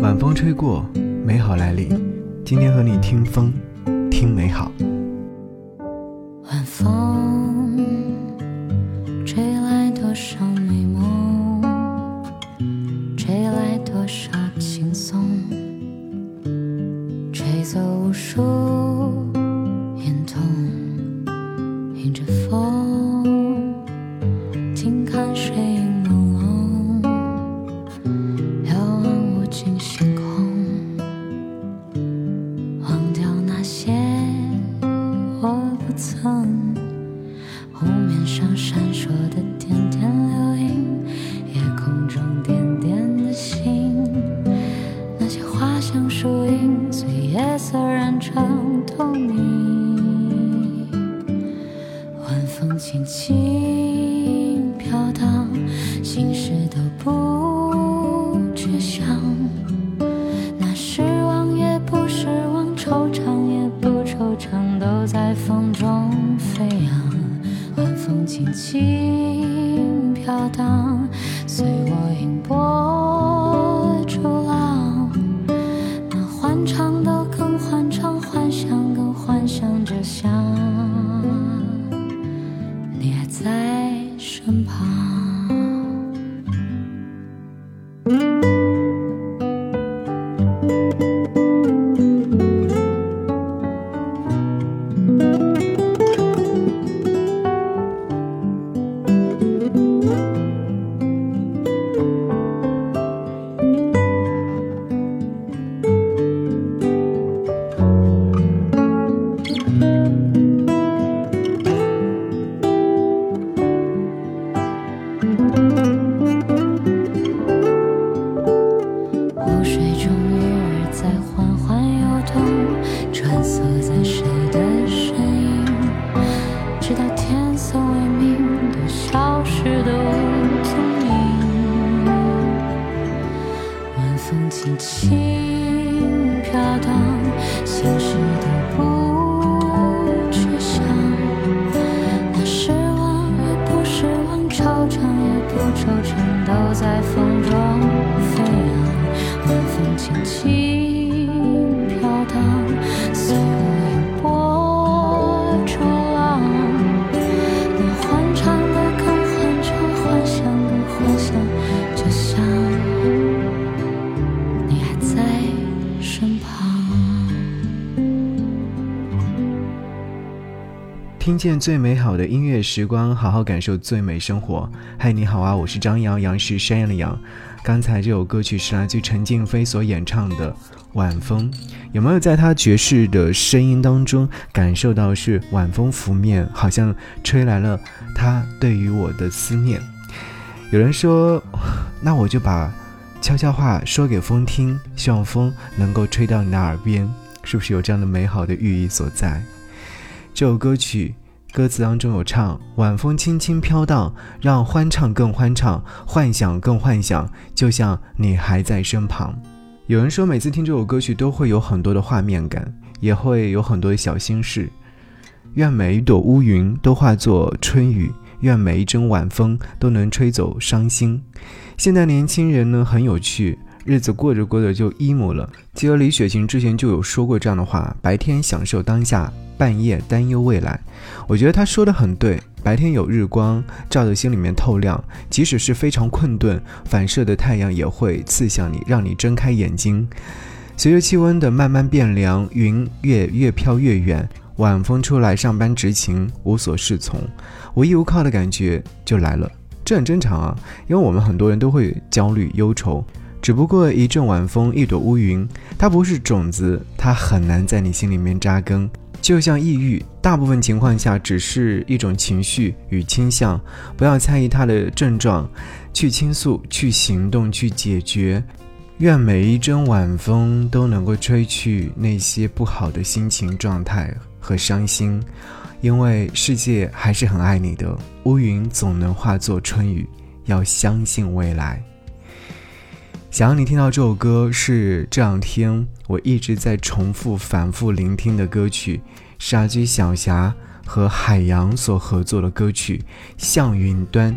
晚风吹过，美好来临。今天和你听风，听美好。晚风轻见最美好的音乐时光，好好感受最美生活。嗨，你好啊，我是张扬，杨是山羊的羊。刚才这首歌曲是来自陈静飞所演唱的《晚风》，有没有在他爵士的声音当中感受到是晚风拂面，好像吹来了他对于我的思念？有人说，那我就把悄悄话说给风听，希望风能够吹到你的耳边，是不是有这样的美好的寓意所在？这首歌曲歌词当中有唱：“晚风轻轻飘荡，让欢唱更欢唱，幻想更幻想，就像你还在身旁。”有人说，每次听这首歌曲都会有很多的画面感，也会有很多的小心事。愿每一朵乌云都化作春雨，愿每一阵晚风都能吹走伤心。现在年轻人呢很有趣，日子过着过着就 emo 了。记得李雪琴之前就有说过这样的话：白天享受当下，半夜担忧未来。我觉得她说的很对。白天有日光照着心里面透亮，即使是非常困顿，反射的太阳也会刺向你，让你睁开眼睛。随着气温的慢慢变凉，云越越飘越远，晚风出来上班执勤，无所适从，无依无靠的感觉就来了。这很正常啊，因为我们很多人都会焦虑忧愁。只不过一阵晚风，一朵乌云，它不是种子，它很难在你心里面扎根。就像抑郁，大部分情况下只是一种情绪与倾向，不要猜疑它的症状，去倾诉，去行动，去解决。愿每一阵晚风都能够吹去那些不好的心情状态和伤心，因为世界还是很爱你的。乌云总能化作春雨，要相信未来。想让你听到这首歌是这两天我一直在重复、反复聆听的歌曲，沙居小霞和海洋所合作的歌曲《向云端》。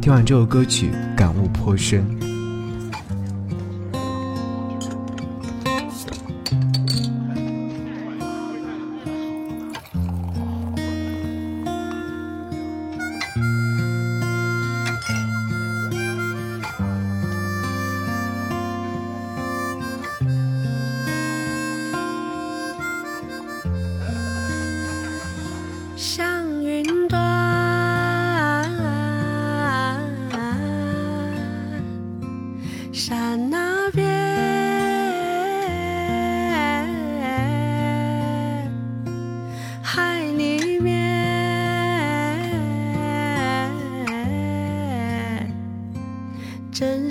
听完这首歌曲，感悟颇深。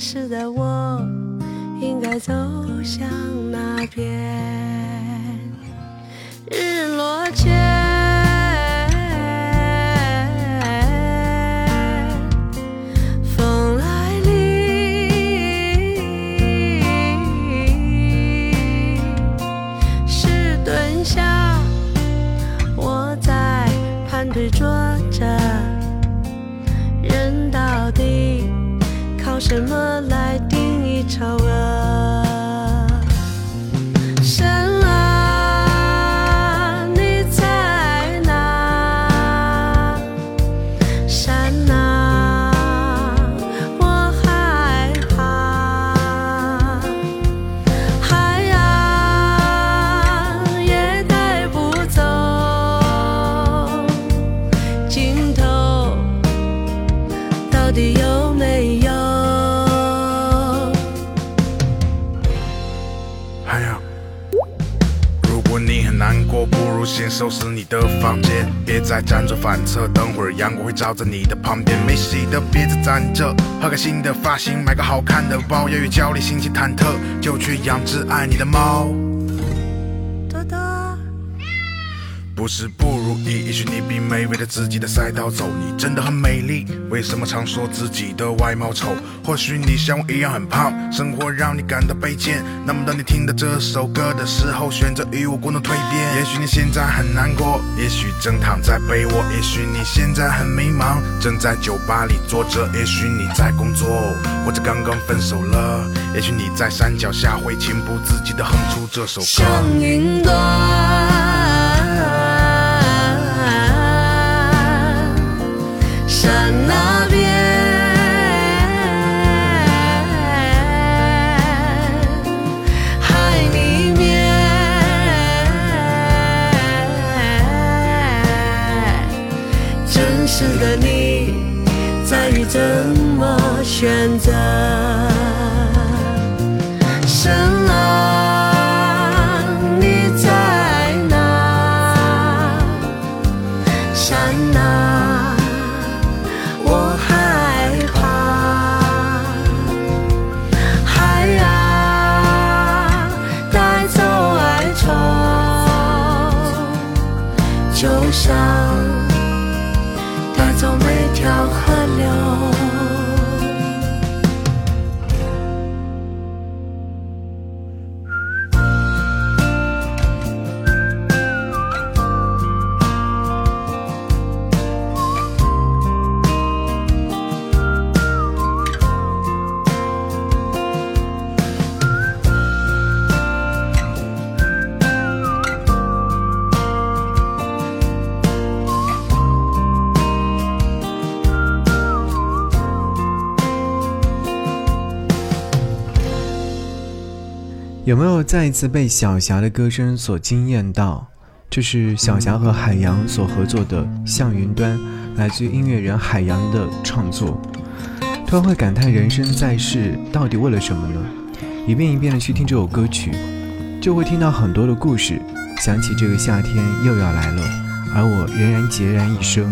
真实的我应该走向哪边？辗转反侧。等会儿阳光会照在你的旁边，没洗的别再攒着，换个新的发型，买个好看的包。要与焦虑，心情忐忑，就去养只爱你的猫。多多。不是不如意，也许你比美味的自己的赛道走，你真的很美丽。为什么常说自己的外貌丑？或许你像我一样很胖，生活让你感到卑贱。那么当你听到这首歌的时候，选择与我共同蜕变。也许你现在很难过，也许正躺在被窝，也许你现在很迷茫，正在酒吧里坐着，也许你在工作，或者刚刚分手了。也许你在山脚下会情不自禁地哼出这首歌。像云端，真实的你在于怎么选择。有没有再一次被小霞的歌声所惊艳到？这是小霞和海洋所合作的《向云端》，来自于音乐人海洋的创作。突然会感叹人生在世到底为了什么呢？一遍一遍的去听这首歌曲，就会听到很多的故事，想起这个夏天又要来了，而我仍然孑然一身，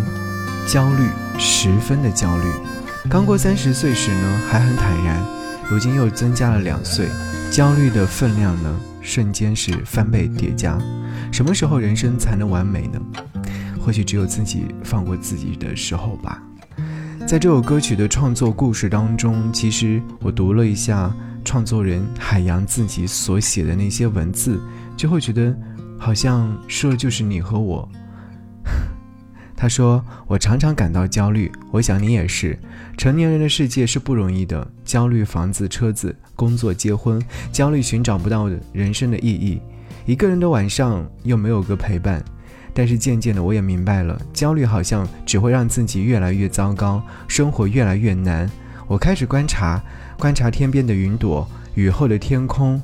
焦虑，十分的焦虑。刚过三十岁时呢，还很坦然，如今又增加了两岁。焦虑的分量呢，瞬间是翻倍叠加。什么时候人生才能完美呢？或许只有自己放过自己的时候吧。在这首歌曲的创作故事当中，其实我读了一下创作人海洋自己所写的那些文字，就会觉得好像说的就是你和我。他说：“我常常感到焦虑，我想你也是。成年人的世界是不容易的，焦虑房子、车子、工作、结婚，焦虑寻找不到人生的意义。一个人的晚上又没有个陪伴。但是渐渐的，我也明白了，焦虑好像只会让自己越来越糟糕，生活越来越难。我开始观察，观察天边的云朵，雨后的天空。”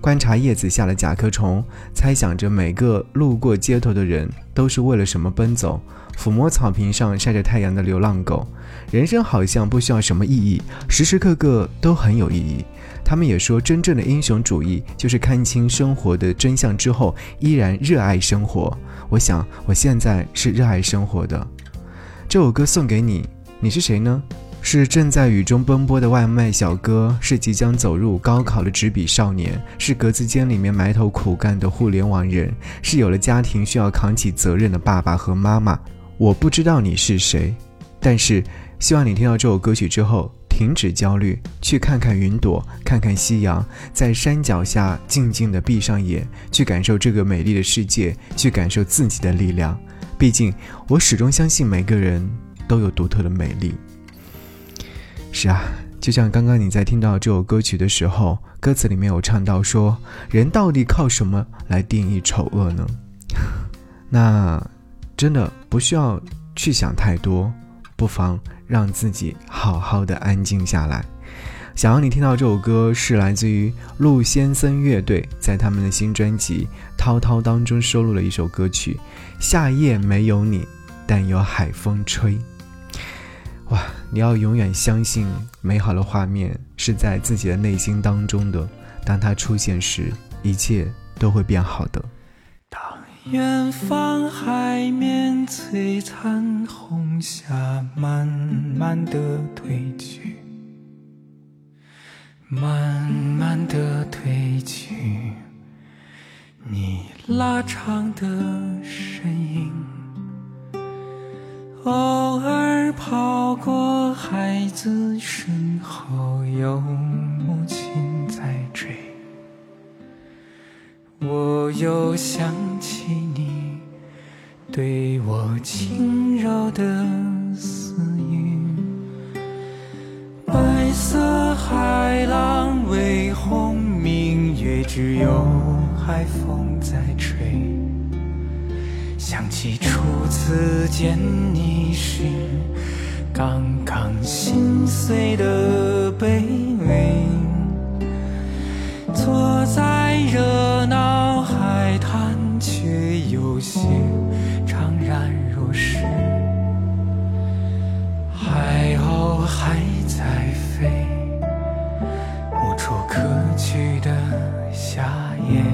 观察叶子下的甲壳虫，猜想着每个路过街头的人都是为了什么奔走，抚摸草坪上晒着太阳的流浪狗。人生好像不需要什么意义，时时刻刻都很有意义。他们也说，真正的英雄主义就是看清生活的真相之后，依然热爱生活。我想，我现在是热爱生活的。这首歌送给你，你是谁呢？是正在雨中奔波的外卖小哥，是即将走入高考的纸笔少年，是格子间里面埋头苦干的互联网人，是有了家庭需要扛起责任的爸爸和妈妈。我不知道你是谁，但是希望你听到这首歌曲之后。停止焦虑，去看看云朵，看看夕阳，在山脚下静静地闭上眼，去感受这个美丽的世界，去感受自己的力量。毕竟，我始终相信每个人都有独特的美丽。是啊，就像刚刚你在听到这首歌曲的时候，歌词里面有唱到说：“人到底靠什么来定义丑恶呢？” 那真的不需要去想太多，不妨。让自己好好的安静下来。想要你听到这首歌是来自于陆先森乐队在他们的新专辑《涛涛》当中收录了一首歌曲《夏夜没有你，但有海风吹》。哇，你要永远相信美好的画面是在自己的内心当中的，当它出现时，一切都会变好的。当远方海面璀璨，红霞慢慢的褪去，慢慢的褪去，你拉长的身影，偶尔跑过孩子身后，有母亲在追，我又想起你。对我轻柔的私语，白色海浪微红，明月只有海风在。起初次见你时，刚刚心碎的背影，坐在热闹海滩，却有些怅。然若是海鸥还在飞，无处可去的夏夜。